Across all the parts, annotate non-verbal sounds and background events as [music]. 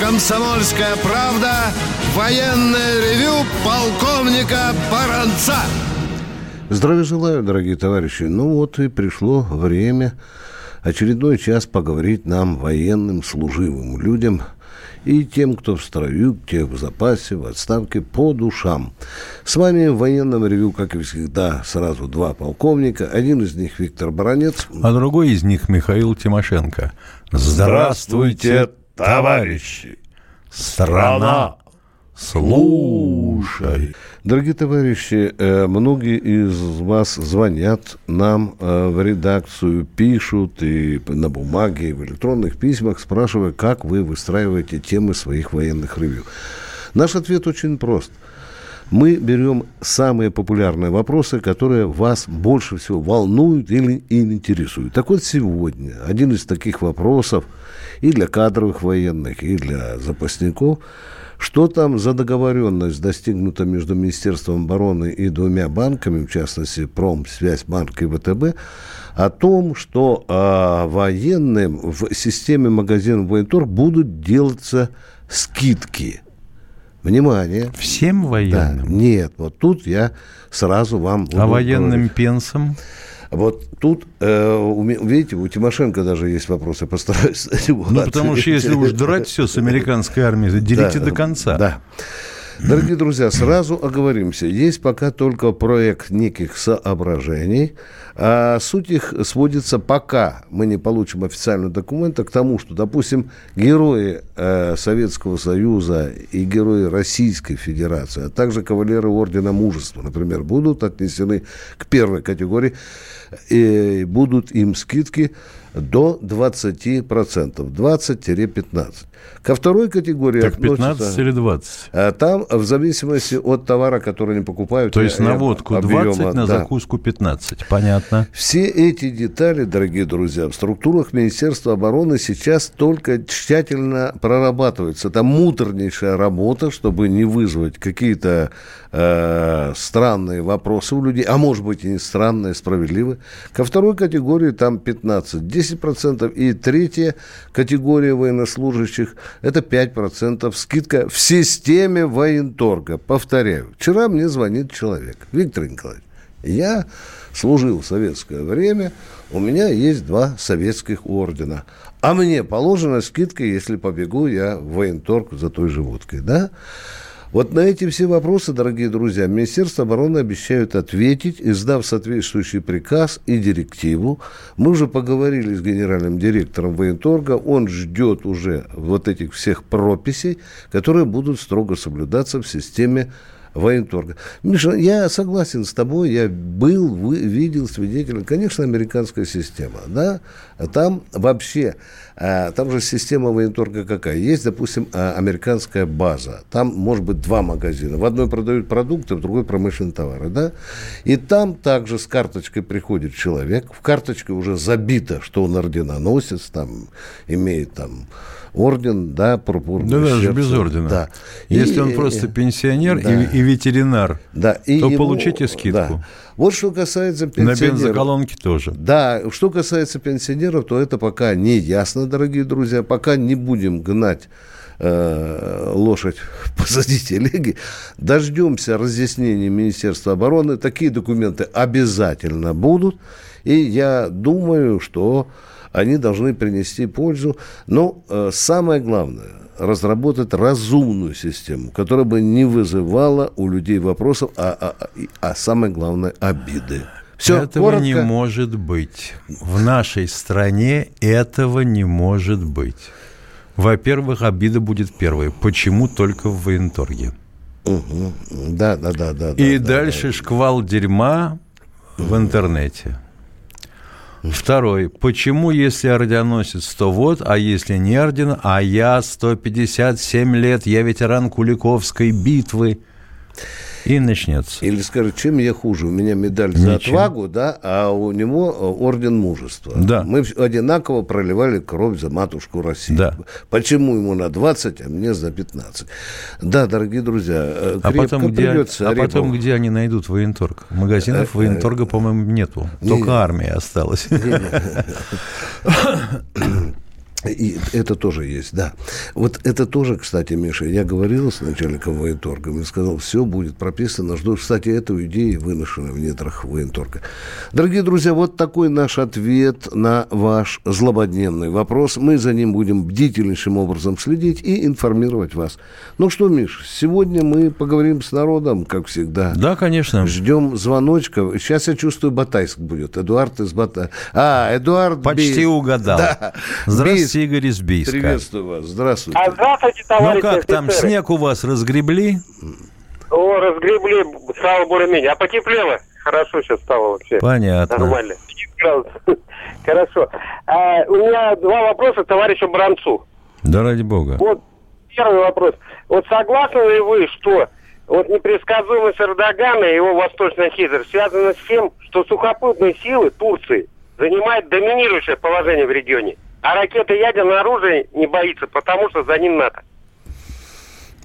«Комсомольская правда» военное ревю полковника Баранца. Здравия желаю, дорогие товарищи. Ну вот и пришло время очередной час поговорить нам, военным, служивым людям, и тем, кто в строю, те в запасе, в отставке, по душам. С вами в военном ревю, как и всегда, сразу два полковника. Один из них Виктор Баранец. А другой из них Михаил Тимошенко. Здравствуйте, товарищи! Страна! Слушай! Дорогие товарищи, э, многие из вас звонят нам э, в редакцию, пишут и на бумаге, и в электронных письмах, спрашивая, как вы выстраиваете темы своих военных ревью. Наш ответ очень прост. Мы берем самые популярные вопросы, которые вас больше всего волнуют или интересуют. Так вот, сегодня один из таких вопросов и для кадровых военных, и для запасников – что там за договоренность достигнута между Министерством обороны и двумя банками, в частности, Промсвязьбанк и ВТБ, о том, что э, военным в системе магазинов Военторг будут делаться скидки. Внимание. Всем военным? Да, нет, вот тут я сразу вам... А военным говорить. пенсам? Вот тут, э, видите, у Тимошенко даже есть вопросы, постараюсь [laughs] на него Ну, потому что если уж драть все с американской армией, делите да, до конца. Да. Дорогие друзья, сразу оговоримся. Есть пока только проект неких соображений. А суть их сводится, пока мы не получим официального документа, к тому, что, допустим, герои э, Советского Союза и герои Российской Федерации, а также кавалеры Ордена Мужества, например, будут отнесены к первой категории, и будут им скидки до 20%, 20-15%. Ко второй категории так 15 или 20? А там в зависимости от товара, который они покупают. То есть на водку объема, 20, на да. закуску 15. Понятно. Все эти детали, дорогие друзья, в структурах Министерства обороны сейчас только тщательно прорабатываются. Это муторнейшая работа, чтобы не вызвать какие-то э, странные вопросы у людей, а может быть и не странные, справедливые. Ко второй категории там 15, 10%. И третья категория военнослужащих это 5% скидка в системе военторга. Повторяю, вчера мне звонит человек, Виктор Николаевич, я служил в советское время, у меня есть два советских ордена. А мне положена скидка, если побегу я в военторг за той же водкой, да? Вот на эти все вопросы, дорогие друзья, Министерство обороны обещают ответить, издав соответствующий приказ и директиву. Мы уже поговорили с генеральным директором военторга, он ждет уже вот этих всех прописей, которые будут строго соблюдаться в системе военторга. Миша, я согласен с тобой, я был, видел, свидетель. Конечно, американская система, да, там вообще, а, там же система военторга какая? Есть, допустим, а, американская база. Там может быть два магазина. В одной продают продукты, в другой промышленные товары, да? И там также с карточкой приходит человек, в карточке уже забито, что он орденоносец, там имеет там орден, да, пурпурный Да даже без ордена. Да. Если и, он просто пенсионер да. и, и ветеринар, да. и то ему, получите скидку. Да. Вот что касается пенсионеров. На бензоколонке тоже. Да, что касается пенсионеров, то это пока не ясно, дорогие друзья. Пока не будем гнать э, лошадь [laughs] позади телеги. Дождемся разъяснений Министерства обороны. Такие документы обязательно будут. И я думаю, что они должны принести пользу. Но э, самое главное, разработать разумную систему, которая бы не вызывала у людей вопросов, а, а, а, а самое главное, обиды. Все, этого коротко. не может быть. В нашей стране этого не может быть. Во-первых, обида будет первой. Почему только в военторге? Угу. Да, да, да, да. И да, дальше да. шквал дерьма в интернете. Второй. Почему, если орденоносец, то вот, а если не орден, а я 157 лет, я ветеран Куликовской битвы – и начнется. Или скажет, чем я хуже? У меня медаль Ничем. за отвагу, да, а у него э, орден мужества. Да. Мы одинаково проливали кровь за матушку России. Да. Почему ему на 20, а мне за 15? Да, дорогие друзья, э, а потом, где, а потом где они найдут военторг? Магазинов э, военторга, по-моему, нету. Только армия осталась. [coughs] [coughs] [coughs] И это тоже есть, да. Вот это тоже, кстати, Миша, я говорил с начальником военторга, и сказал, все будет прописано. Жду, кстати, эту идею выношена в недрах военторга. Дорогие друзья, вот такой наш ответ на ваш злободневный вопрос. Мы за ним будем бдительнейшим образом следить и информировать вас. Ну что, Миш, сегодня мы поговорим с народом, как всегда. Да, конечно. Ждем звоночка. Сейчас я чувствую, Батайск будет. Эдуард из Батайска. А, Эдуард Почти Бей... угадал. Да. Здравствуйте. Здравствуйте, Игорь из Бийска. Приветствую вас. Здравствуйте. А здравствуйте, товарищи Ну как офицеры. там, снег у вас разгребли? О, разгребли, стало более-менее. А потеплело? Хорошо сейчас стало вообще. Понятно. Нормально. [laughs] Хорошо. А, у меня два вопроса товарищу Бранцу. Да ради бога. Вот первый вопрос. Вот согласны ли вы, что вот непредсказуемость Эрдогана и его восточный хитр связана с тем, что сухопутные силы Турции занимают доминирующее положение в регионе? А ракеты ядерное оружие не боится, потому что за ним НАТО.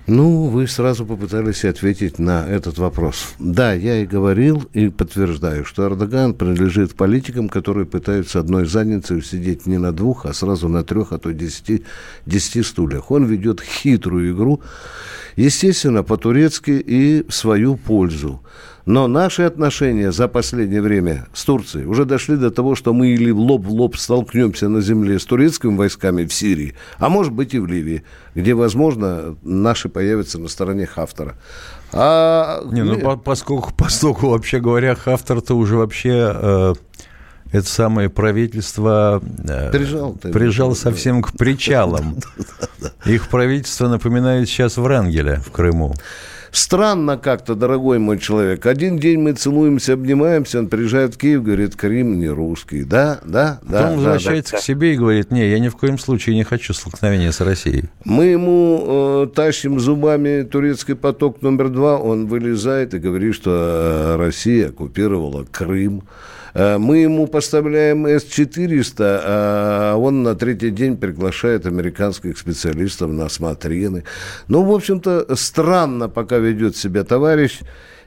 Ну, вы сразу попытались ответить на этот вопрос. Да, я и говорил, и подтверждаю, что Эрдоган принадлежит политикам, которые пытаются одной задницей усидеть не на двух, а сразу на трех, а то десяти, десяти стульях. Он ведет хитрую игру, естественно, по-турецки и в свою пользу. Но наши отношения за последнее время с Турцией уже дошли до того, что мы или лоб в лоб столкнемся на земле с турецкими войсками в Сирии, а может быть и в Ливии, где, возможно, наши появятся на стороне Хафтара. А... Не, ну, по поскольку, поскольку, вообще говоря, Хафтар-то уже вообще... Э это самое правительство э, прижал, прижал совсем к причалам. [laughs] Их правительство напоминает сейчас Врангеля в Крыму. Странно как-то, дорогой мой человек. Один день мы целуемся, обнимаемся, он приезжает в Киев, говорит, Крым не русский. Да, да, да. Потом возвращается да, к себе и говорит, не, я ни в коем случае не хочу столкновения с Россией. Мы ему э, тащим зубами турецкий поток номер два, он вылезает и говорит, что Россия оккупировала Крым. Мы ему поставляем С-400, а он на третий день приглашает американских специалистов на осмотрены. Ну, в общем-то, странно пока ведет себя товарищ.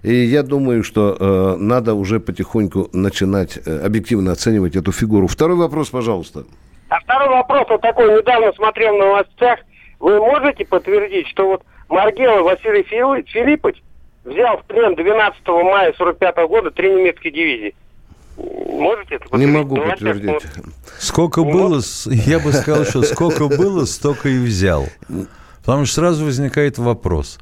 И я думаю, что э, надо уже потихоньку начинать э, объективно оценивать эту фигуру. Второй вопрос, пожалуйста. А второй вопрос вот такой. Недавно смотрел на новостях. Вы можете подтвердить, что вот Маргела Василий Филиппович взял в плен 12 мая 45 года три немецкие дивизии? Можете это Не могу подтвердить. Сколько ну, было, я бы сказал, что сколько было, столько и взял. Потому что сразу возникает вопрос.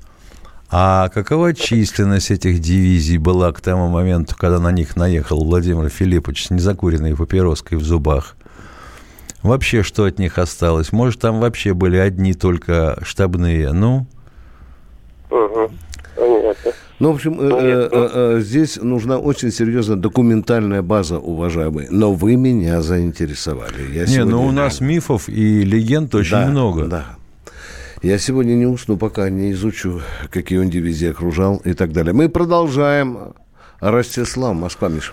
А какова численность этих дивизий была к тому моменту, когда на них наехал Владимир Филиппович с незакуренной папироской в зубах? Вообще, что от них осталось? Может, там вообще были одни только штабные? Ну? Угу. Ну, в общем, э, э, э, здесь нужна очень серьезная документальная база, уважаемые. Но вы меня заинтересовали. Я не, ну у нас мифов и легенд очень да, много. Да. Я сегодня не усну, пока не изучу, какие он дивизии окружал и так далее. Мы продолжаем. Ростислав, Москва, Миша.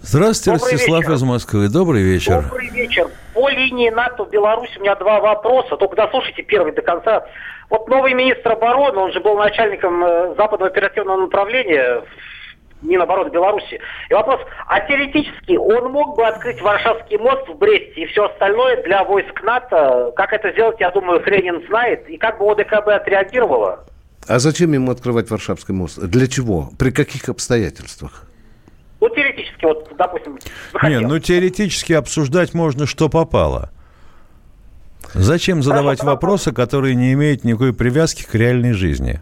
Здравствуйте, Добрый Ростислав вечер. из Москвы. Добрый вечер. Добрый вечер. По линии НАТО в Беларусь у меня два вопроса. Только дослушайте первый до конца. Вот новый министр обороны, он же был начальником э, западного оперативного направления Минобороны Беларуси. И вопрос, а теоретически он мог бы открыть Варшавский мост в Бресте и все остальное для войск НАТО? Как это сделать, я думаю, Хренин знает. И как бы ОДКБ отреагировала? А зачем ему открывать Варшавский мост? Для чего? При каких обстоятельствах? Ну, теоретически, вот, допустим, захотел. Не, ну, теоретически обсуждать можно, что попало. Зачем задавать Хорошо, вопросы, которые не имеют никакой привязки к реальной жизни?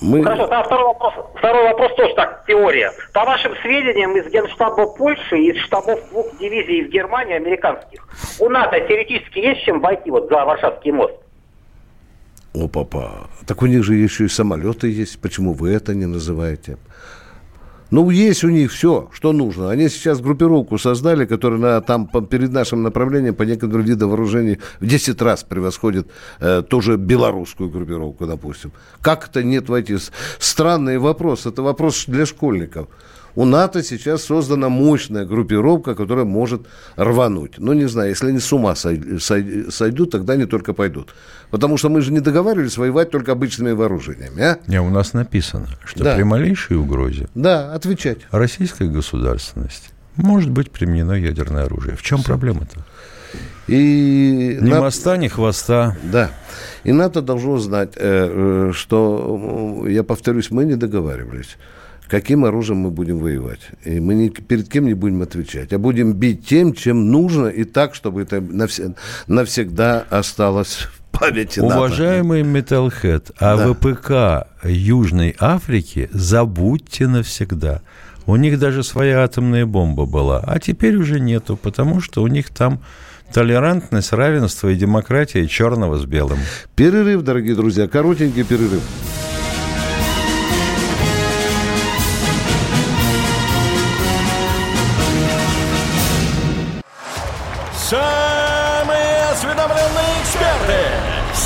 Мы... Хорошо, а второй вопрос, второй вопрос тоже так, теория. По вашим сведениям, из генштаба Польши, из штабов двух дивизий из Германии, американских, у НАТО теоретически есть чем войти вот за Варшавский мост? О, папа, так у них же еще и самолеты есть. Почему вы это не называете? Ну, есть у них все, что нужно. Они сейчас группировку создали, которая на, там по, перед нашим направлением по некоторым видам вооружений в 10 раз превосходит э, тоже белорусскую группировку, допустим. Как это нет войти? Странный вопрос. Это вопрос для школьников. У НАТО сейчас создана мощная группировка, которая может рвануть. Ну, не знаю, если они с ума сойдут, тогда они только пойдут. Потому что мы же не договаривались воевать только обычными вооружениями, а? Не, у нас написано, что да. при малейшей угрозе да, отвечать. российской государственности может быть применено ядерное оружие. В чем проблема-то? И Ни на- моста, ни хвоста. Да. И НАТО должно знать, э, э, что, я повторюсь, мы не договаривались, каким оружием мы будем воевать. И мы ни перед кем не будем отвечать, а будем бить тем, чем нужно, и так, чтобы это навсе- навсегда осталось в памяти НАТО. Уважаемый Металлхед, а Да. ВПК Южной Африки забудьте навсегда. У них даже своя атомная бомба была, а теперь уже нету, потому что у них там толерантность, равенство и демократия черного с белым. Перерыв, дорогие друзья, коротенький перерыв.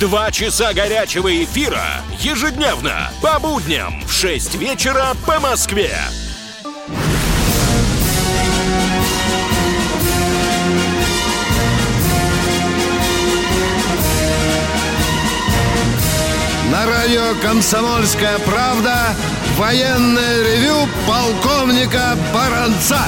Два часа горячего эфира ежедневно по будням в 6 вечера по Москве. На радио «Комсомольская правда» военное ревю полковника Баранца.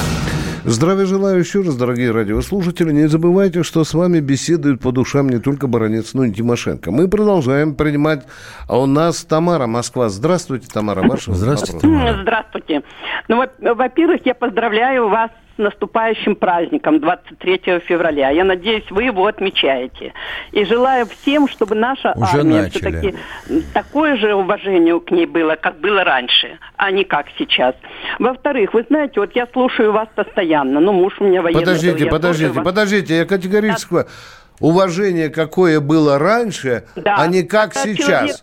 Здравия желаю еще раз, дорогие радиослушатели. Не забывайте, что с вами беседуют по душам не только Баранец, но и Тимошенко. Мы продолжаем принимать... А у нас Тамара, Москва. Здравствуйте, Тамара. Ваш Здравствуйте, вопрос. Тамара. Здравствуйте. Ну, во- во-первых, я поздравляю вас с наступающим праздником 23 февраля. Я надеюсь, вы его отмечаете. И желаю всем, чтобы наша Уже армия все-таки такое же уважение к ней было, как было раньше, а не как сейчас. Во-вторых, вы знаете, вот я слушаю вас постоянно. Ну, муж у меня военный. Подождите, подождите, вас. подождите. Я категорически... Уважение, какое было раньше, Да. а не как Когда сейчас. человек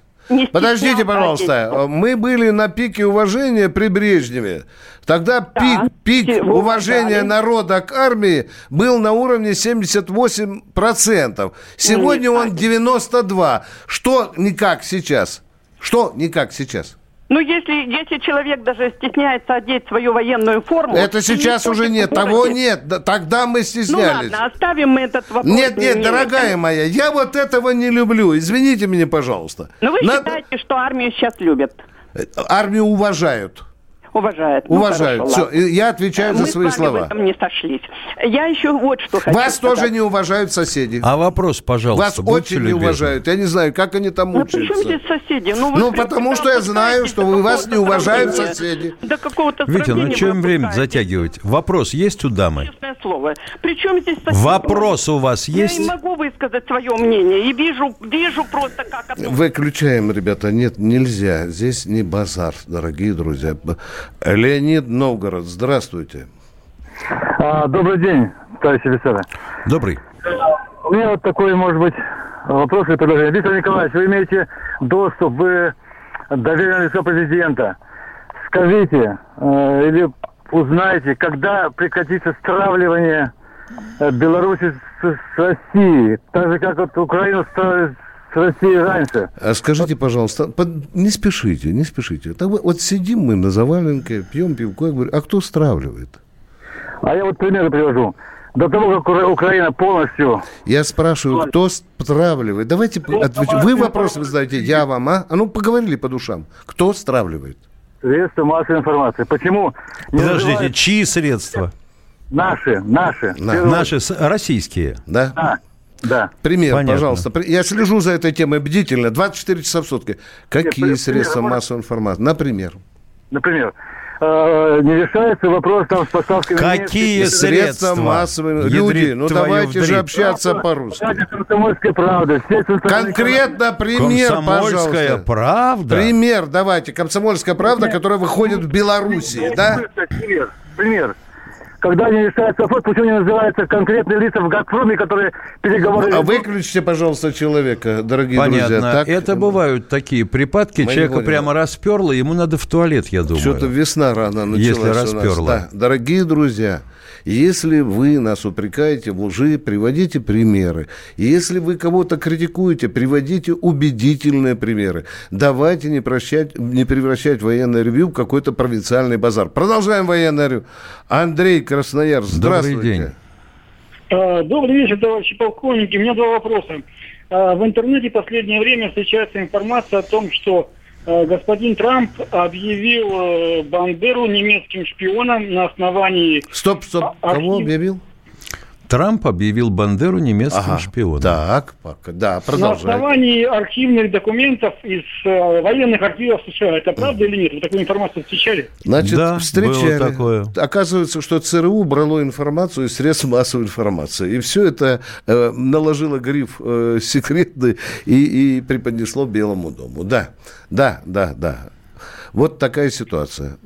Подождите, пожалуйста. Мы были на пике уважения при Брежневе. Тогда пик, пик все уважения народа к армии был на уровне 78%. Сегодня он 92%. Что не как сейчас? Что не как сейчас? Ну, если, если человек даже стесняется одеть свою военную форму... Это сейчас не уже нет. Того нет. Да, Тогда мы Ну стеснялись. ладно, оставим мы этот вопрос. Нет, нет, Не- дорогая моя, я вот этого не люблю. Извините меня, пожалуйста. Ну вы Надо- считаете, что армию сейчас любят, Армию уважают. Уважают? Ну, хорошо, Все, ладно. я отвечаю за Мы свои с вами в слова. этом не сошлись. Я еще вот что хочу Вас сказать. тоже не уважают соседи. А вопрос, пожалуйста, Вас очень не любезны. уважают. Я не знаю, как они там Ну при чем учатся. здесь соседи? Ну, Ну, потому что я знаю, что вы- вас не уважают соседи. До какого-то Витя, ну чем время затягивать? Вопрос есть у дамы? Честное слово. Причем здесь соседи? Вопрос у вас Я есть? не могу высказать свое мнение. И вижу, вижу просто как... Выключаем, ребята. Нет, нельзя. Здесь не базар, дорогие друзья. Леонид Новгород, здравствуйте. А, добрый день, товарищи офицеры. Добрый. У меня вот такой, может быть, вопрос или предложение. Виктор Николаевич, вы имеете доступ, вы доверенное лицо президента. Скажите э, или узнайте, когда прекратится стравливание э, Беларуси с, с Россией, так же, как вот Украину стравили с Россией раньше. А скажите, пожалуйста, под- не спешите, не спешите. Так вот, вот сидим мы на заваленке, пьем пивко, я говорю, а кто стравливает? А я вот примеры привожу. До того, как Украина полностью Я спрашиваю, кто стравливает? Давайте отвечать. Вы вопросы задаете, я вам, а? А ну, поговорили по душам. Кто стравливает? средства массовой информации. Почему не Подождите, называют чьи средства? наши, наши? На- Наши, с- российские. Да? Да, да. Пример, Понятно. пожалуйста. Я слежу за этой темой бдительно, 24 часа в сутки. Какие пример, средства можно? массовой информации? Например. Например, э, не решается вопрос там с поставкой... Какие немецких- средства? массовой... Ядрит Люди, ну давайте же вдрит. общаться по-русски. Радио «Комсомольская правда». Конкретно пример, Комсомольская пожалуйста. правда? Пример давайте. Комсомольская правда, которая выходит в Белоруссии, да? Пример, пример. Когда не решается вопрос, почему не называются конкретные лица в «Газпроме», которые переговоры... А выключите, пожалуйста, человека, дорогие друзья. Понятно. Так, Это бывают такие припадки, Мы человека прямо расперло, ему надо в туалет, я думаю. Что-то весна рано началась Если у нас. расперло. Да. Дорогие друзья, Если вы нас упрекаете в лжи, приводите примеры. Если вы кого-то критикуете, приводите убедительные примеры. Давайте не, прощать, не превращать военное ревью в какой-то провинциальный базар. Продолжаем военное ревью. Андрей Краснояр, здравствуйте. Добрый день. А, Добрый вечер, товарищи полковники. У меня два вопроса. А, В интернете в последнее время встречается информация о том, что господин Трамп объявил э, Бандеру немецким шпионом на основании... Стоп, стоп. А- Кого архив- объявил? Трамп объявил Бандеру немецким Ага. шпионом. Так, пока. да, На продолжай. основании архивных документов из э, военных архивов США. Это правда или нет? Вы такую информацию встречали? Значит, Да, встречали. было такое. Оказывается, что ЦРУ брало информацию из средств массовой информации. И все это э, наложило гриф э, секретный и, и преподнесло Белому дому. Да, да, да, да. Вот такая ситуация.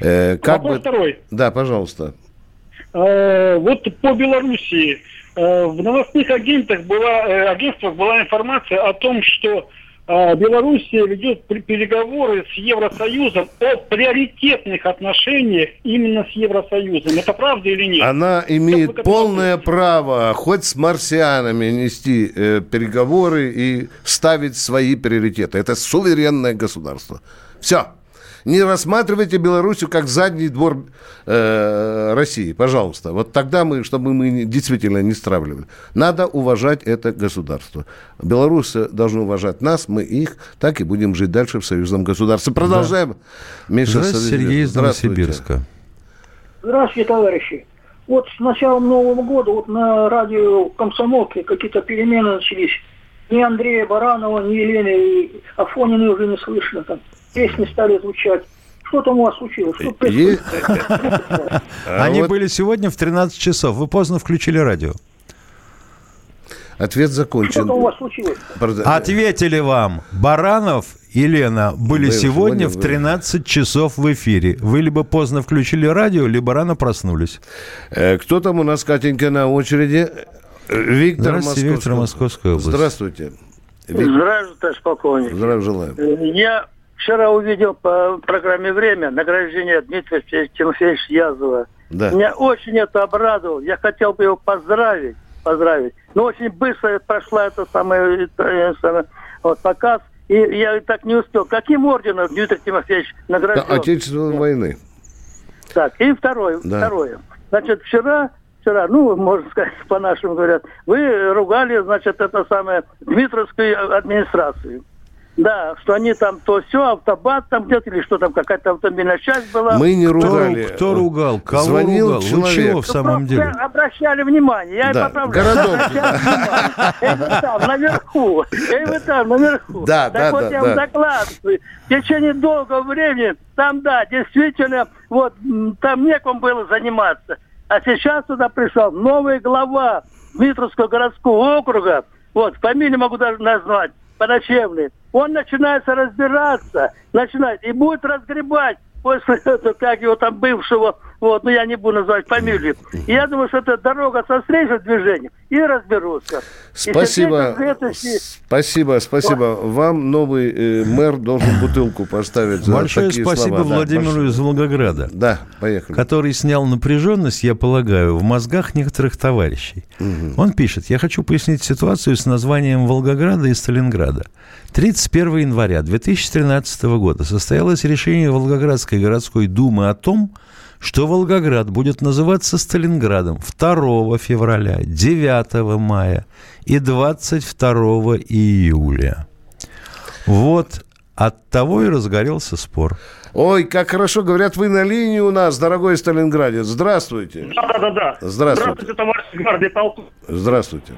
Э, как Вопрос бы... второй. Да, пожалуйста. Э, вот по Белоруссии э, в новостных агентах была, э, агентствах была информация о том, что э, Белоруссия ведет переговоры с Евросоюзом о приоритетных отношениях именно с Евросоюзом. Это правда или нет? Она имеет этому полное право хоть с марсианами нести э, переговоры и ставить свои приоритеты. Это суверенное государство. Все. Не рассматривайте Белоруссию как задний двор э, России, пожалуйста. Вот тогда мы, чтобы мы действительно не стравливали. Надо уважать это государство. Белорусы должны уважать нас, мы их, так и будем жить дальше в союзном государстве. Продолжаем. Миша Здравствуйте. Сергей из Здравствуйте. Новосибирска. Здравствуйте, товарищи. Вот с началом Нового года вот на радио «Комсомолке» какие-то перемены начались. Ни Андрея Баранова, ни Елены Афонины уже не слышно. Там песни стали звучать. Что там у вас случилось? Что происходит? [laughs] Они были сегодня в 13 часов. Вы поздно включили радио. Ответ закончен. Что там у вас случилось? Прода- Ответили вам. Баранов и Лена были Были сегодня сегодня в вы- 13 часов в эфире. Вы либо поздно включили радио, либо рано проснулись. Э, Кто там у нас, Катенька, на очереди? Э, Виктор Здравствуйте, Виктор, Московская область. Здравствуйте. Вик- Здравствуйте, товарищ полковник. Здравия желаю. Э, Я вчера увидел по программе «Время» награждение Дмитрия Тимофеевича Язова. Да. Меня очень это обрадовало. Я хотел бы его поздравить, поздравить. Но очень быстро прошла эта самая, это, э, самая, вот, показ. И я так не успел. Каким орденом Дмитрий Тимофеевич Да, награжден? Отечественной войны. Так, и второе, Да. второе. Значит, вчера, вчера, ну, можно сказать, [laughs] по-нашему говорят, вы ругали, значит, это самое, Дмитровскую администрацию. Да, что они там то все, автобат там где-то, или что там, какая-то автомобильная часть была. Мы не Кто, ругали. кто ругал? Кого Звонил ругал? Вы человек. чего в самом Ну, деле? Обращали внимание, я Да, поправляю. городок. Эй, вы там, наверху. Эй, вы там, наверху. Да, так да, вот да, я да. вам докладываю. В течение долгого времени там, да, действительно, вот, там некому было заниматься. А сейчас туда пришел новый глава Дмитровского городского округа. Вот, фамилию могу даже назвать. Подочевный. Он начинается разбираться, начинает, и будет разгребать после этого, как его там бывшего, вот, ну я не буду называть фамилию. И я думаю, что это дорога со встречным движением, и разберутся. И Спасибо. Сергей Конкретович- Спасибо, спасибо. Вам новый э, мэр должен бутылку поставить за Большое такие спасибо слова. Да, Владимиру большое. из Волгограда. Да, поехали. который снял напряженность, я полагаю, в мозгах некоторых товарищей. Он пишет, я хочу пояснить ситуацию с названием Волгограда и Сталинграда. 31 января 2013 года состоялось решение Волгоградской городской думы о том, что Волгоград будет называться Сталинградом 2 февраля, 9 мая и 22 июля. Вот от того и разгорелся спор. Ой, как хорошо говорят, вы на линии у нас, дорогой Сталинградец. Здравствуйте. Да-да-да. Здравствуйте. товарищ гвардии полковник. Здравствуйте.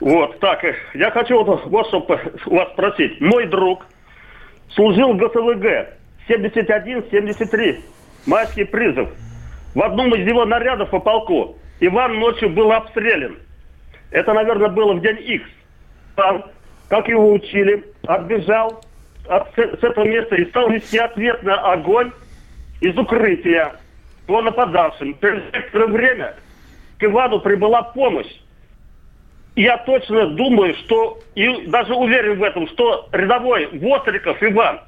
Вот, так, э, я хочу вот, вот что у вас спросить. Мой друг служил в ГСВГ 71-73, майский призыв. В одном из его нарядов по полку Иван ночью был обстрелян. Это, наверное, было в день X. Там, как его учили, отбежал от, с, этого места и стал вести ответный огонь из укрытия по нападавшим. Через некоторое время к Ивану прибыла помощь. Я точно думаю, что, и даже уверен в этом, что рядовой Востриков Иван,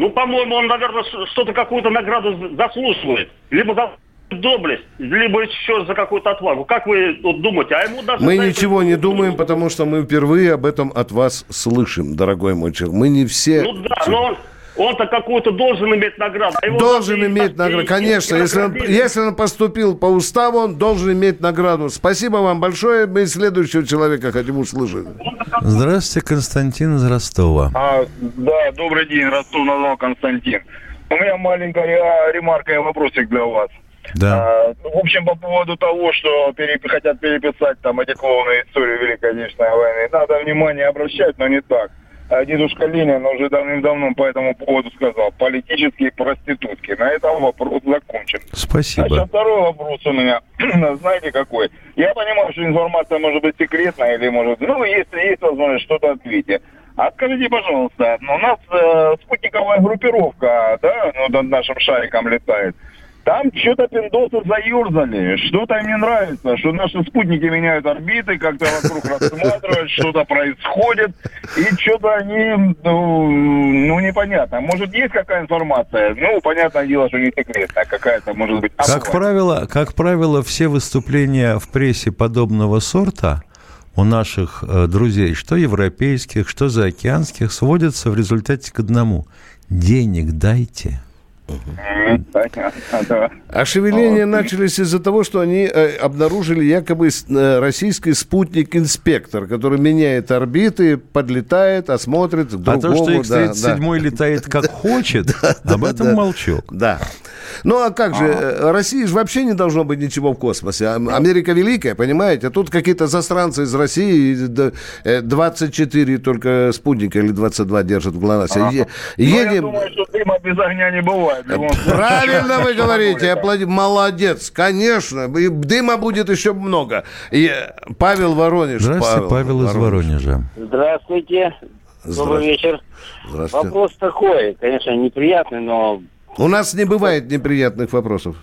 ну, по-моему, он, наверное, что-то, какую-то награду заслуживает. Либо за доблесть, либо еще за какую-то отвагу. Как вы вот, думаете? А ему даже Мы за это- ничего не думаем, потому что мы впервые об этом от вас слышим, дорогой мой человек. Мы не все... Ну да, но он-то какую-то должен иметь награду. а Должен иметь награду. Конечно, если он, если он поступил по уставу, он должен иметь награду. Спасибо вам большое. Мы следующего человека хотим услышать. Здравствуйте, Константин из Ростова. А, да, добрый день, Ростов назвал Константин. У меня маленькая ре- ремарка и вопросик для вас. Да. А, в общем, по поводу того, что пере- хотят переписать там эти клоуны историю Великой Отечественной войны, надо внимание обращать, но не так. А дедушка Ленин уже давным-давно по этому поводу сказал, политические проститутки. На этом вопрос закончен. Спасибо. Значит, второй вопрос у меня. [clears throat] Знаете какой? Я понимаю, что информация может быть секретная или может... Ну, если есть возможность, что-то ответьте. А скажите, пожалуйста, ну, у нас э, спутниковая группировка, да, ну, над нашим шариком летает. Там что-то пиндосы заерзали, что-то им не нравится, что наши спутники меняют орбиты, как-то вокруг рассматривают, что-то происходит, и что-то они, ну, ну, непонятно. Может, есть какая информация? Ну, понятное дело, что не секретная, какая-то, может быть, Как правило, как правило, все выступления в прессе подобного сорта у наших э, друзей, что европейских, что заокеанских, сводятся в результате к одному. Денег дайте. А шевеления начались из-за того, что они э, обнаружили якобы э, российский спутник-инспектор, который меняет орбиты, подлетает, осмотрит к А другому. то, что X-37 летает как [laughs] хочет, об этом молчок. Да. Ну, а как же, э, России же вообще не должно быть ничего в космосе. А Америка великая, понимаете? А тут какие-то засранцы из России, и д- э, 24 только спутника или 22 держат в ГЛОНАССе. Е- Ну, я Едем... думаю, что дыма без огня не бывает. Случае. Правильно вы говорите, молодец, конечно, и дыма будет еще много. И э, Павел Воронеж. Здравствуйте, Павел из Воронежа. Здравствуйте. Добрый вечер. Здравствуйте. Вопрос такой, конечно, неприятный, но У нас не бывает неприятных вопросов.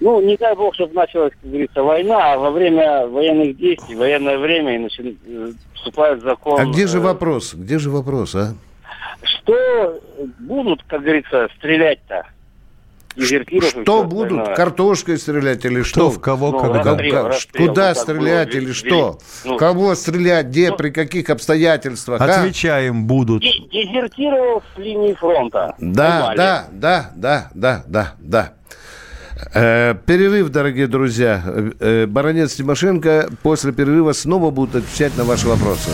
ну, не дай бог, чтобы началась, как говорится, война, а во время военных действий, военное время, и начи- э, вступает закон. А где же э, вопрос? Где же вопрос, а? Что будут, как говорится, стрелять-то? Дезертиров Что будут? остальное. Картошкой стрелять или что? в кого, Ну, когда? расстрел, Как- расстрел, Куда ну, стрелять было, или вели- что? ну, Кого стрелять? Где? При каких обстоятельствах? а? Отвечаем, будут. де- Дезертировал с линии фронта. Да, да, да, да, да, да, да. Э, перерыв, дорогие друзья. Э, э, Баронец Тимошенко после перерыва снова будут отвечать на ваши вопросы.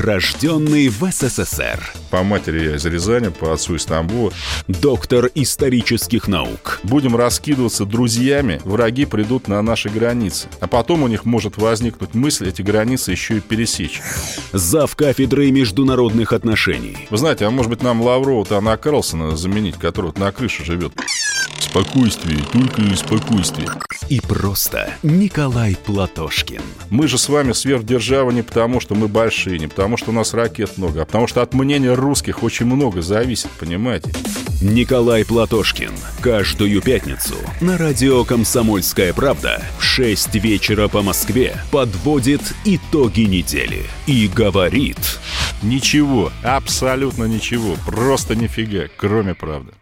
Рожденный в СССР. По матери я из Рязани, по отцу из Тамбова. Доктор исторических наук. Будем раскидываться друзьями, враги придут на наши границы. А потом у них может возникнуть мысль эти границы еще и пересечь. Зав кафедрой международных отношений. Вы знаете, а может быть нам Лаврова-то Анна Карлсона заменить, который вот на крыше живет? Спокойствие, только и спокойствие. И просто Николай Платошкин. Мы же с вами сверхдержава не потому, что мы большие, не потому, что у нас ракет много, а потому что от мнения русских очень много зависит, понимаете? Николай Платошкин. Каждую пятницу на радио «Комсомольская правда» в 6 вечера по Москве подводит итоги недели и говорит... Ничего, абсолютно ничего, просто нифига, кроме правды.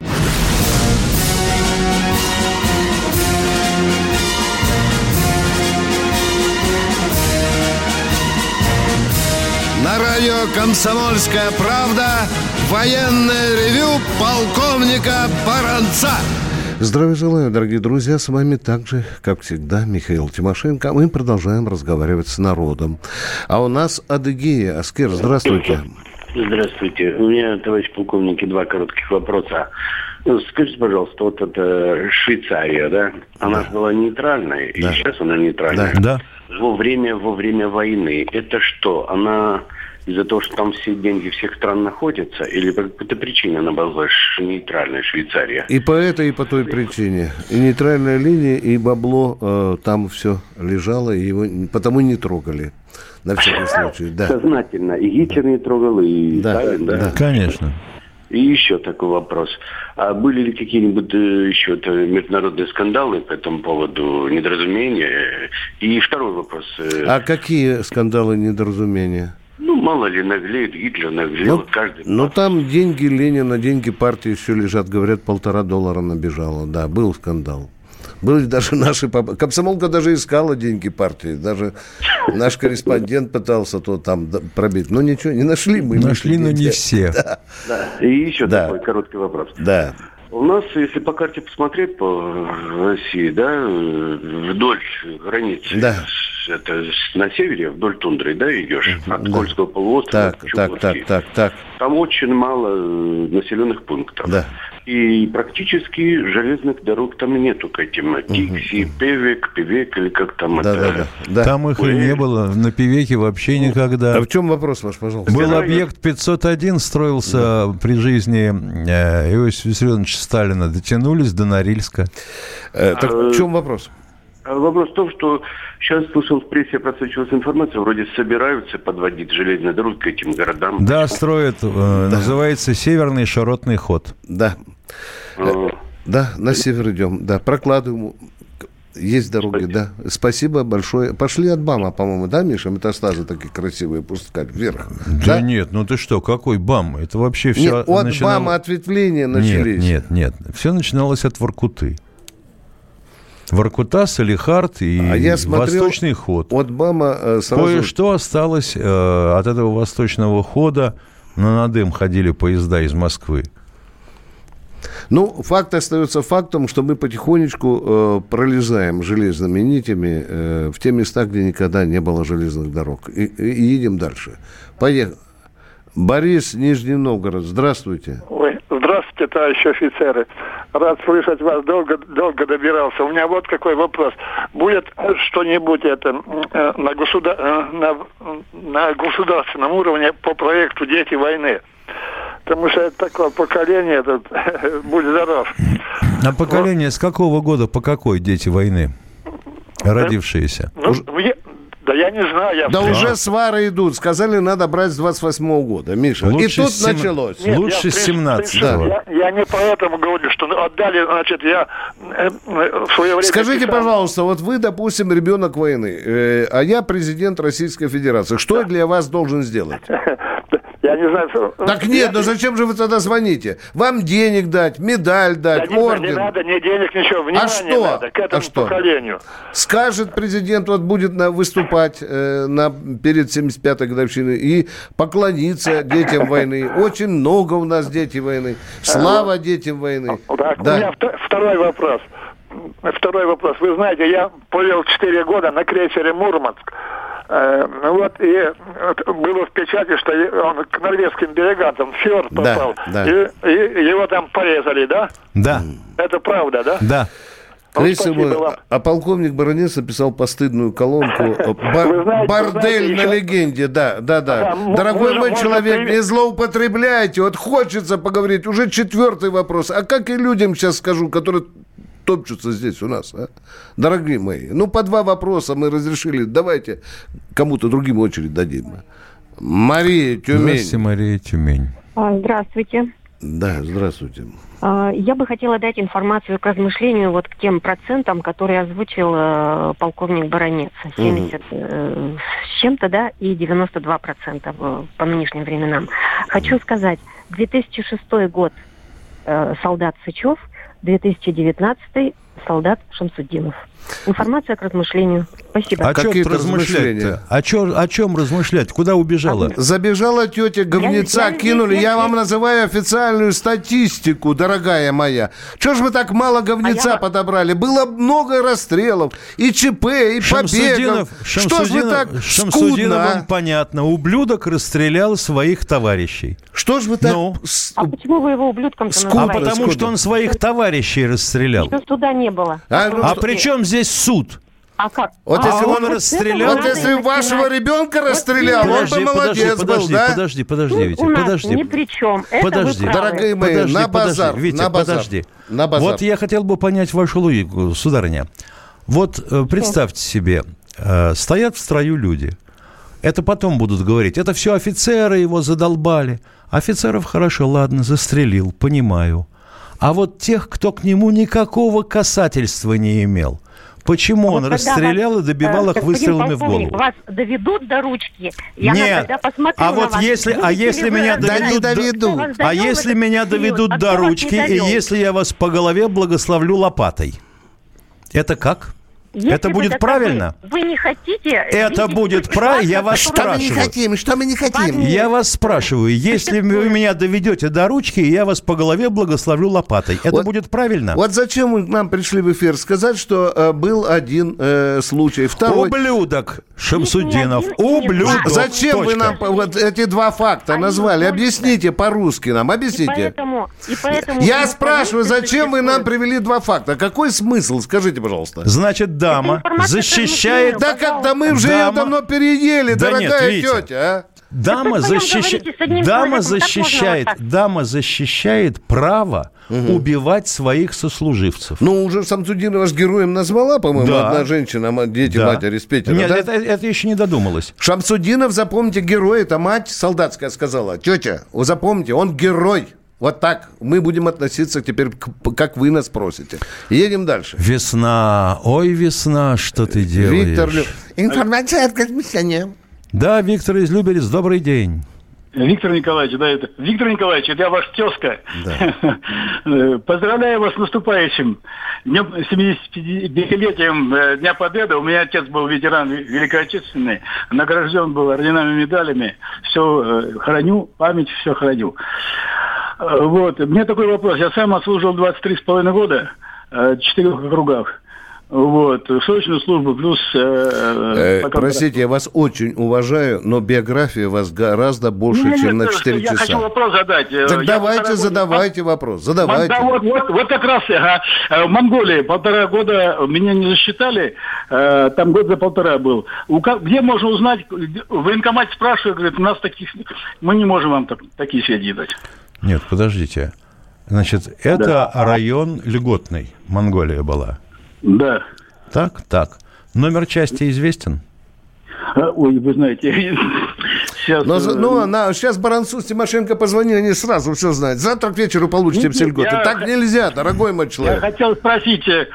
Радио «Комсомольская правда» военное ревю полковника Баранца. Здравия желаю, дорогие друзья. С вами также, как всегда, Михаил Тимошенко. Мы продолжаем разговаривать с народом. А у нас Адыгея. Аскер, здравствуйте. Здравствуйте. У меня, товарищ полковник, два коротких вопроса. Ну, Скажите, пожалуйста, вот это Швейцария, да? Она же была нейтральной, и сейчас она нейтральная. Да. Во время, во время войны. Это что? Она из-за того, что там все деньги всех стран находятся, или по какой-то причине она была нейтральная Швейцария? И по этой, и по той причине. И нейтральная линия, и бабло э, там все лежало, и его потому не трогали. На всякий [laughs] случай, да. Сознательно. И Гитлер не трогал, и Да, Сталин, да? да. Конечно. И еще такой вопрос. А были ли какие-нибудь э, еще то международные скандалы по этому поводу, недоразумения? И второй вопрос. э, А какие скандалы недоразумения? Ну, мало ли, наглеет, Гитлер наглел, Ну, каждый... ну, там деньги Ленина, деньги партии еще лежат, говорят, полтора доллара набежало. Да, был скандал. Были даже наши... поп- Комсомолка даже искала деньги партии. Даже наш корреспондент пытался то там пробить. Но ничего, не нашли мы. Нашли, но не все. Да. Да. И еще Да. такой короткий вопрос. Да. У нас, если по карте посмотреть по России, да, э, вдоль границы, Да. Это на севере, вдоль тундры, да, идешь, от Кольского полуострова Так, к так, так, так, так. Там очень мало э, населенных пунктов. Да. И практически железных дорог там нету к этим. Тикси, Певек, Певек или как там Да, это. да, да. да. Там их и не было, на Пивеке вообще никогда. А в чем вопрос ваш, пожалуйста? Был объект 501, строился при жизни э, Иосифа Виссарионовича Сталина. Дотянулись до Норильска. Э, так в чем вопрос? А Вопрос в том, что сейчас слышал в прессе просвечивалась информация, вроде собираются подводить железные дороги к этим городам. Да, строят, э, называется Северный широтный ход. Да. Э, Да, на север идем. Да, прокладываем. Есть дороги, да. Спасибо большое. Пошли от БАМа, по-моему, да, Миша? Метастазы такие красивые пускать вверх. Да, нет, ну ты что, какой БАМ? Это вообще все Нет, от БАМа ответвления начались. Нет, нет, нет. Все начиналось от Воркуты. Воркута, Салихард и А я смотрел, Восточный ход. От БАМа э, сразу... Кое-что осталось э, от этого восточного хода. На Надым ходили поезда из Москвы. Ну, факт остается фактом, что мы потихонечку э, пролезаем железными нитями э, в те места, где никогда не было железных дорог. И, и- и едем дальше. Поехали. Борис, Нижний Новгород, здравствуйте. Ой, здравствуйте, товарищи офицеры. Рад слышать вас, долго, долго добирался. У меня вот какой вопрос. Будет что-нибудь это э, на, государ... э, на, на государственном уровне по проекту «Дети войны»? Потому что это такое поколение, этот, [laughs] будь здоров. А поколение с какого года по какой дети войны? Родившиеся. Ну, я- да я не знаю. Я Да уже свары идут. Сказали, надо брать с 28 года, Миша. Лучше и тут сем- началось. Нет, Лучше я, с в принципе, 17-го. Я, я не поэтому говорю, что отдали, значит, я э, э, в свое время... Скажите, писал- пожалуйста, вот вы, допустим, ребенок войны, э, а я президент Российской Федерации. Что я для вас должен сделать? [laughs] Я не знаю... что- Так нет, ну зачем же вы тогда звоните? Вам денег дать, медаль Да дать, не, надо, орден. не надо ни денег, ничего. Внимание А что? надо к этому А что? поколению. Скажет президент, вот будет на, выступать э, на, перед 75-й годовщиной и поклониться детям войны. Очень много у нас детей войны. Слава детям войны. Так, Да. у меня вто- второй вопрос. Второй вопрос. Вы знаете, я провел 4 года на крейсере «Мурманск». Э, ну вот, и было в печати, что он к норвежским берегам, там, фьорд Да, попал. да. И, и его там порезали, да? Да, Это правда, да? да. Ну, мой- вам. а полковник Баранец написал постыдную колонку [laughs] э, «Бар- знаете, «Бордель знаете, на еще- легенде». Да, да, да. Да, Дорогой мой человек, привет- не злоупотребляйте. Вот хочется поговорить. Уже четвертый вопрос. А как и людям сейчас скажу, которые топчутся здесь у нас, а? Дорогие мои, ну, по два вопроса мы разрешили. Давайте кому-то другим очередь дадим. Мария, Тюмень. Здравствуйте, Мария Тюмень. А, Здравствуйте. Да, здравствуйте. А, Я бы хотела дать информацию к размышлению вот к тем процентам, которые озвучил э, полковник Баранец. 70 э, с чем-то, да, и 92 процента по нынешним временам. Хочу сказать, 2006 год э, солдат Сычев, 2019 солдат Шамсудинов. Информация к размышлению. Спасибо. О чем Какие-то размышлять-то? О, чё- о чем размышлять? Куда убежала? Забежала тетя говнеца, Я- я- кинули. я- Я я- вам называю официальную статистику, дорогая моя. Чего ж вы так мало говнеца А я- подобрали? Было много расстрелов, и ЧП, и побегов. Шамсудинов, Что ж вы так Шамсудинов, скудно, а? понятно, ублюдок расстрелял своих товарищей. Что ж вы так... Ну? с- А почему вы его ублюдком-то А Скупо, называете? потому что он своих товарищей расстрелял. Что туда не было? А, ну А что- при чем здесь суд? А как? Вот а, если вот он с расстрелял- Вот если вашего начинать. ребенка расстрелял, он бы Подожди, подожди, молодец подожди, был, да? подожди, подожди, Витя, у нас подожди. ни при чем. Это Подожди. Дорогие мои, Подожди, на подожди, базар, Витя, на базар. подожди. На базар. Вот я хотел бы понять вашу логику, сударыня. Вот э, представьте себе, э, стоят в строю люди. Это потом будут говорить, это все офицеры его задолбали. Офицеров хорошо, ладно, застрелил, понимаю. А вот тех, кто к нему никакого касательства не имел, Почему он Вот расстрелял вас, и добивал э, их выстрелами в голову? Вас доведут до ручки, я Нет. А на вот вас. если, а если меня доведут, вас а довел в если меня доведут а до ручки, и если я вас по голове благословлю лопатой, это как? Если это вы будет таковы, правильно? Вы не хотите... Это видеть будет правильно, я вас которую- спрашиваю. что мы не хотим? Я вас спрашиваю, если вы меня доведете до ручки, я вас по голове благословлю лопатой. Это Вот- будет правильно? Вот зачем вы к нам пришли в эфир? Сказать, что э, был один э, случай. Второй... Ублюдок Шамсудинов. Ублюдок. два. Зачем вы Точка. нам по- вот эти два факта Они назвали? Объясните по-русски нам, объясните. И поэтому Я спрашиваю, зачем вы нам привели два факта? Какой смысл? Скажите, пожалуйста. Значит, дама защищает... Да как, да мы уже Дама- ее давно переели, Да дорогая нет, тетя, а? Дама, одним дама, защищает, дама защищает право убивать своих сослуживцев. Ну, уже Самсудинова ж героем назвала, по-моему, Да. одна женщина, дети Да. матери с Нет, да? это, это еще не додумалось. Шамсудинов, запомните, герой, это мать солдатская сказала. Тетя, запомните, он герой. Вот так мы будем относиться теперь, к- как вы нас просите. Едем дальше. Весна, ой, весна, что ты делаешь? Виктор Лю- Информация от космического. Да, Виктор из Люберец, добрый день. Виктор Николаевич, да, это Виктор Николаевич, это я ваш тезка. [laughs] Э, Поздравляю вас с наступающим днем 75-летием э, Дня Победы. У меня отец был ветеран Ве- Великой Отечественной, награжден был орденами, медалями. Все храню, память все храню. Э, Вот, мне такой вопрос. Я сам отслужил 23,5 года э, в четырех округах. Вот, срочную службу плюс... э, Э, простите, я вас очень уважаю, но биография у вас гораздо больше, не, чем на не, 4 Я хочу часа. вопрос задать. Э, Так я давайте, полтора задавайте вопрос, задавайте. Да, вот, вот, вот как раз ага, э, в Монголии полтора года меня не засчитали, э, там год за полтора был. У где можно узнать, в военкомате спрашивают, говорят, у нас таких, мы не можем вам так- такие сведения дать. Нет, подождите. Значит, это район льготный, Монголия была. Да. Так, так. Номер части известен? А, Ой, вы знаете, [laughs] сейчас... Но, э, ну, на, сейчас Баранцу с Тимошенко позвонили, они сразу все знают. Завтра к вечеру получите все льготы. я Так нельзя, дорогой мой Я человек. хотел спросить, э,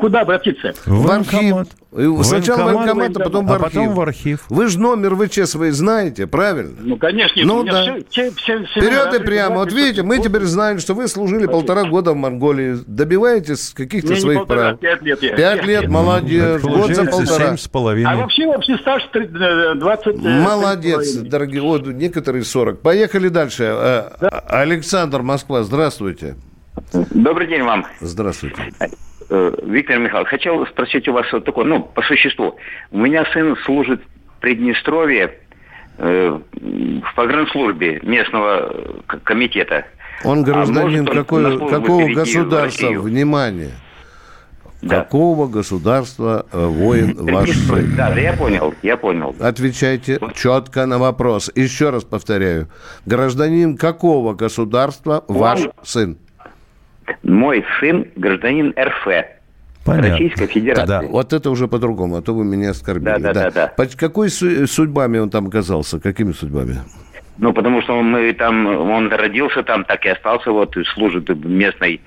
куда обратиться? В архив. И Сначала в Военкомат, военкомат, а потом в а архив. потом в архив. Вы же номер ВЧ свои знаете, правильно? Ну, конечно, Ну да. все- все- все- все Вперед и прямо. Вот видите, мы теперь знаем, что вы служили полтора года в Монголии. Добиваетесь каких-то Мне не своих полтора, прав. пять лет я. Пять лет, молодец. Ну, Год за полтора. семь с половиной. А вообще общий стаж три- э, 20... э, Молодец, дорогие. Вот некоторые 40. Поехали дальше. Э, Александр, Москва, здравствуйте. Добрый день вам. Здравствуйте. Э, Виктор Михайлович, хотел спросить у вас вот такое, ну, по существу. У меня сын служит в Приднестровье э, в погранслужбе местного э, комитета. Он А гражданин может он какой- какого перейти государства? Внимание. Да. Какого государства э, воин ваш сын? Да, да, я понял, я понял. Отвечайте четко на вопрос. Еще раз повторяю. Гражданин какого государства ваш сын? Мой сын гражданин РФ. Понятно. Российской Федерации. Да, вот это уже по-другому, а то вы меня оскорбили. Да, да, да, да. По какой су- судьбами он там оказался? Какими судьбами? Ну, потому что мы там, он родился там, так и остался, вот, и служит в местной,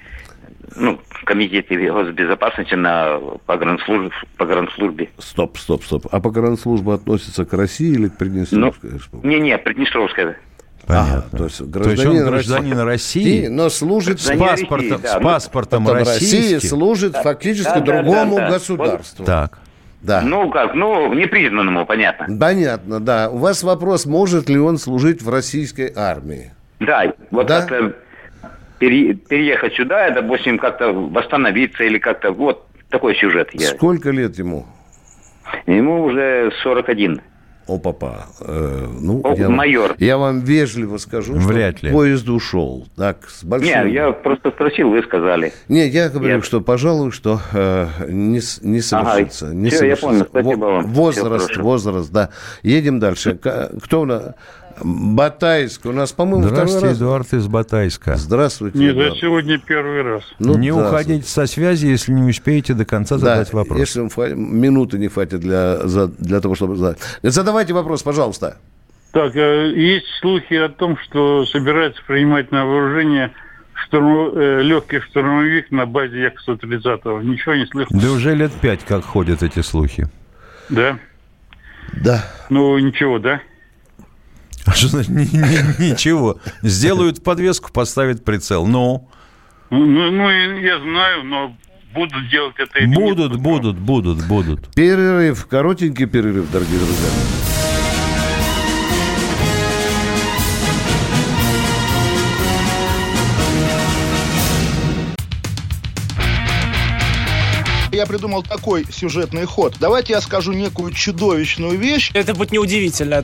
ну, комитете госбезопасности на погранслужбе. погранслужбе. Стоп, стоп, стоп. А погранслужба относится к России или к Приднестровской республике? Не-не, Приднестровская. Понятно. то есть То есть гражданин, он гражданин России, но служит с паспортом, с паспортом России служит фактически Да, да, другому да, да. государству. Так. Да. Ну, как, ну, непризнанному, понятно. Понятно, да. У вас вопрос, может ли он служить в российской армии? Да, вот Да? как-то пере- переехать сюда, и, допустим, как-то восстановиться или как-то, вот такой сюжет. Я. Сколько лет ему? Ему уже 41. О, папа. э, ну, О, я, вам- майор. я вам вежливо скажу, Вряд что ли. поезд ушел. Так, с большим... Не, я просто спросил, вы сказали. Не, я говорю, Я- что, пожалуй, что э, не, не совершится. Ага, не всё, я совершится. понял, спасибо Во- вам. Возраст, возраст, да. Едем дальше. Кто у нас? Батайск. У нас, по-моему, Здравствуйте, раз. Эдуард из Батайска. Здравствуйте. Нет, Эдуард. это сегодня первый раз. Ну, не уходите со связи, если не успеете до конца Да, задать вопрос. если минуты не хватит для, за- для того, чтобы задать. Задавайте вопрос, пожалуйста. Так, э, есть слухи о том, что собираются принимать на вооружение штурм, э, легкий штурмовик на базе Як-130. Ничего не слышно. Да уже лет пять как ходят эти слухи. Да? Да. Ну, ничего, да? А что значит ни- ни- ничего? Сделают подвеску, поставят прицел. Ну, Ну, ну, я знаю, но будут делать это или нет. будут, будут, будут, будут. Перерыв, коротенький перерыв, дорогие друзья. Я придумал такой сюжетный ход. Давайте я скажу некую чудовищную вещь. Это будет неудивительно.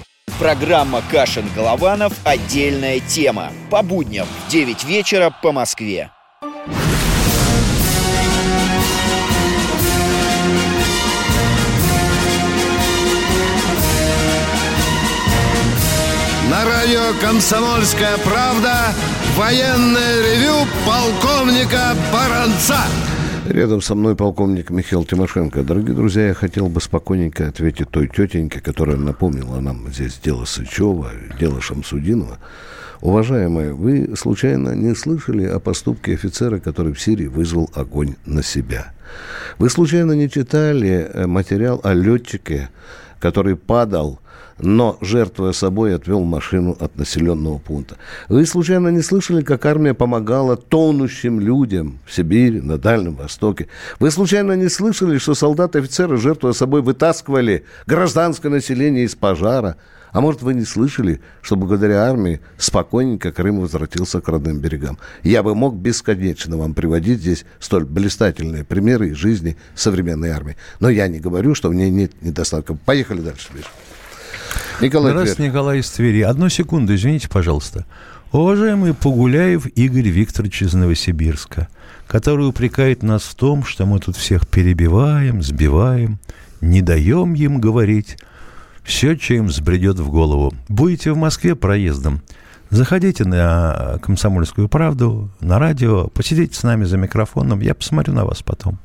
Программа Кашин-Голованов «Отдельная тема». По будням в 9 вечера по Москве. На радио «Комсомольская правда» военное ревю полковника Баранца. Рядом со мной полковник Михаил Тимошенко. Дорогие друзья, я хотел бы спокойненько ответить той тетеньке, которая напомнила нам здесь дело Сычева, дело Шамсудинова. Уважаемые, вы случайно не слышали о поступке офицера, который в Сирии вызвал огонь на себя? Вы случайно не читали э, материал о летчике, который падал но, жертвуя собой, отвел машину от населенного пункта. Вы случайно не слышали, как армия помогала тонущим людям в Сибири, на Дальнем Востоке? Вы случайно не слышали, что солдаты-офицеры, жертвуя собой, вытаскивали гражданское население из пожара? А может, вы не слышали, что благодаря армии спокойненько Крым возвратился к родным берегам? Я бы мог бесконечно вам приводить здесь столь блистательные примеры из жизни современной армии. Но я не говорю, что в ней нет недостатков. Поехали дальше, Миша. Николай Здравствуйте, Тверь. Николай из Твери. Одну секунду, извините, пожалуйста. Уважаемый Погуляев Игорь Викторович из Новосибирска, который упрекает нас в том, что мы тут всех перебиваем, сбиваем, не даем им говорить все, что им взбредет в голову. Будете в Москве проездом, заходите на «Комсомольскую правду», на радио, посидите с нами за микрофоном, я посмотрю на вас потом.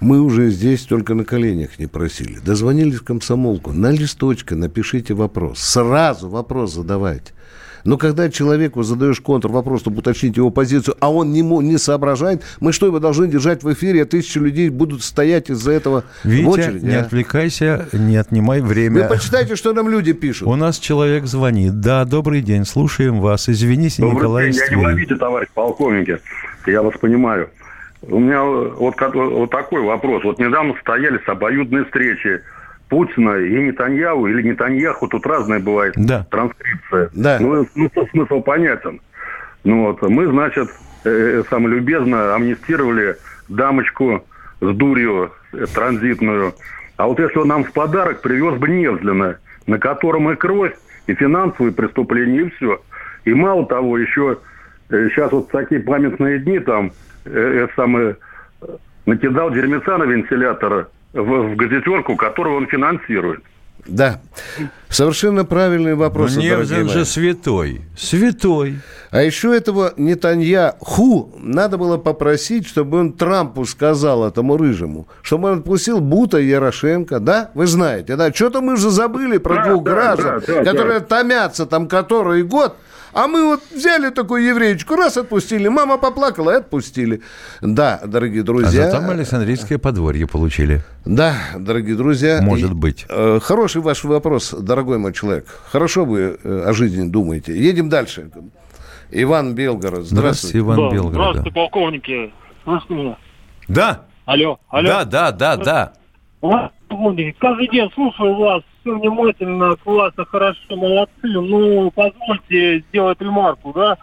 Мы уже здесь только на коленях не просили. Дозвонились в комсомолку. На листочке напишите вопрос. Сразу вопрос задавайте. Но когда человеку задаешь контрвопрос, чтобы уточнить его позицию, а он не, не соображает, мы что, его должны держать в эфире, а тысячи людей будут стоять из-за этого в Витя, очереди? не а? отвлекайся, не отнимай время. Вы почитайте, что нам люди пишут. У нас человек звонит. Да, добрый день, слушаем вас. Извините, Добрый Николай день, я не в обиде, товарищ полковники. Я вас понимаю. У меня вот, вот такой вопрос. Вот недавно состоялись обоюдные встречи Путина и Нетаньяху, или Нетаньяху, тут разная бывает Да. транскрипция. Да. Ну, смысл, смысл понятен. Ну вот, мы, значит, э, самое любезно амнистировали дамочку с дурью э, транзитную. А вот если он нам в подарок привез бы Невзлина, на котором и кровь, и финансовые преступления, и все. И мало того, еще сейчас вот такие памятные дни там, э, это самое, э, накидал дерьмеца на вентилятор в, в газетерку, которую он финансирует. Да. Совершенно правильный вопрос. Невзин же святой. Святой. А еще этого Нетаньяху надо было попросить, чтобы он Трампу сказал, этому рыжему, чтобы он отпустил Бута и Ярошенко, да? Вы знаете, да? Что-то мы же забыли про Да, двух да, граждан, да, да, которые да. томятся там который год, а мы вот взяли такую евреечку, раз отпустили, мама поплакала и отпустили. Да, дорогие А друзья. зато Александрийское подворье получили. Да, дорогие друзья. Может и, быть. э, хороший ваш вопрос, дорогой мой человек. Хорошо вы э, о жизни думаете. Едем дальше. Иван Белгород. Здравствуйте. Здравствуйте, Иван Да, Белгород. Здравствуйте, полковники. Слышно меня? Да. Алло, алло. Да, да, да, да. Полковники, каждый день слушаю вас, все внимательно, классно, хорошо, молодцы. Ну, позвольте сделать ремарку, да?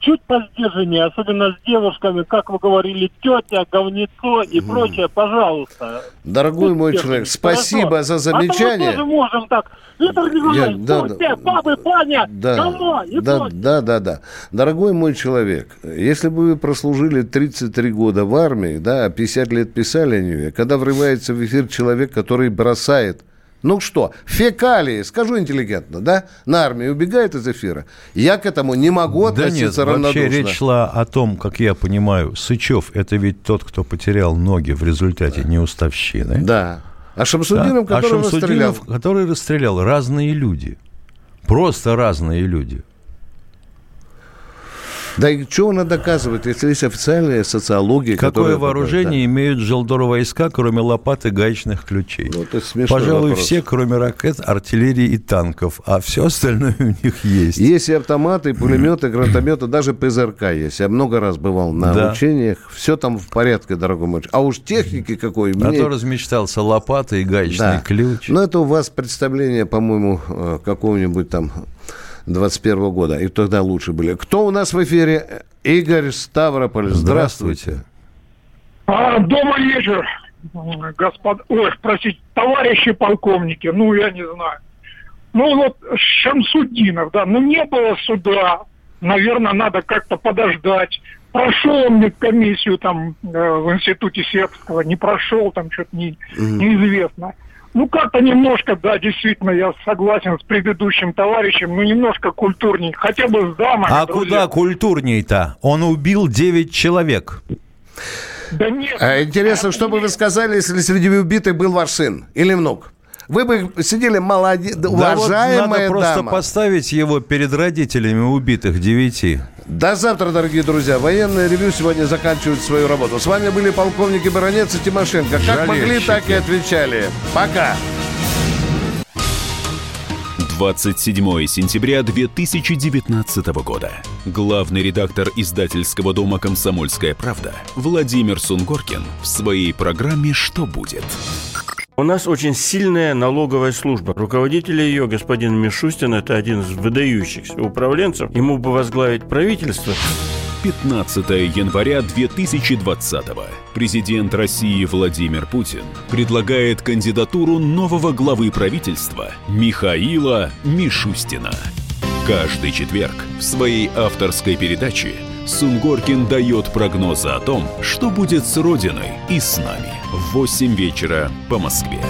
Чуть поздержаннее, особенно с девушками, как вы говорили, тетя, говнецо и прочее, пожалуйста. Дорогой мой человек, спасибо за замечание. А то мы тоже можем так. Виктор Николаевич, да, тетя, бабы, паня, Да, дома и да, прочее. да, да, да. Дорогой мой человек, если бы вы прослужили 33 года в армии, да, а 50 лет писали о нее, когда врывается в эфир человек, который бросает ну что, фекалии, скажу интеллигентно, да, на армию убегает из эфира. Я к этому не могу Да нет, относиться вообще равнодушно. речь шла о том, как я понимаю, Сычев – это ведь тот, кто потерял ноги в результате неуставщины. Да. А Шамсудинов, Да. А который расстрелял. Шамсудинов, который расстрелял. Разные люди. Просто разные люди. Да и что она доказывает, если есть официальная социология, Какое вооружение имеют желдор войска, кроме лопат и гаечных ключей? Ну, это Пожалуй, вопрос. все, кроме ракет, артиллерии и танков. А все остальное у них есть. Есть и автоматы, и пулеметы, и [clears throat] гранатометы, даже ПЗРК есть. Я много раз бывал на Да. учениях. Все там в порядке, дорогой мой. А уж техники какой. А мне- то размечтался лопата и гаечный Да. ключ. Но это у вас представление, по-моему, э, какого-нибудь там 21 года. И тогда лучше были. Кто у нас в эфире? Игорь Ставрополь. Здравствуйте. А, добрый вечер, господ... Ой, простите, товарищи полковники, ну, я не знаю. Ну, вот Шамсудинов, да, ну, не было суда, наверное, надо как-то подождать. Прошел он комиссию там э, в институте сербского, не прошел, там что-то не, Мгм. неизвестно. Ну, как-то немножко, да, действительно, я согласен с предыдущим товарищем, ну, немножко культурней, хотя бы с дамами. А друзья. куда культурней-то? Он убил 9 человек. Да нет. А интересно, что бы вы сказали, если среди убитых был ваш сын или внук? Вы бы сидели молодец, Да вот уважаемая надо просто дама. поставить его перед родителями убитых девяти. До завтра, дорогие друзья. Военное ревю сегодня заканчивает свою работу. С вами были полковники Баранец и Тимошенко. Как могли, Жалельщики. так и отвечали. Пока. 27 сентября 2019 года. Главный редактор издательского дома «Комсомольская правда» Владимир Сунгоркин в своей программе «Что будет?». У нас очень сильная налоговая служба. Руководитель ее, господин Мишустин, это один из выдающихся управленцев. Ему бы возглавить правительство. 15 января 2020 Президент России Владимир Путин предлагает кандидатуру нового главы правительства Михаила Мишустина. Каждый четверг в своей авторской передаче Сунгоркин дает прогнозы о том, что будет с Родиной и с нами в 8 вечера по Москве.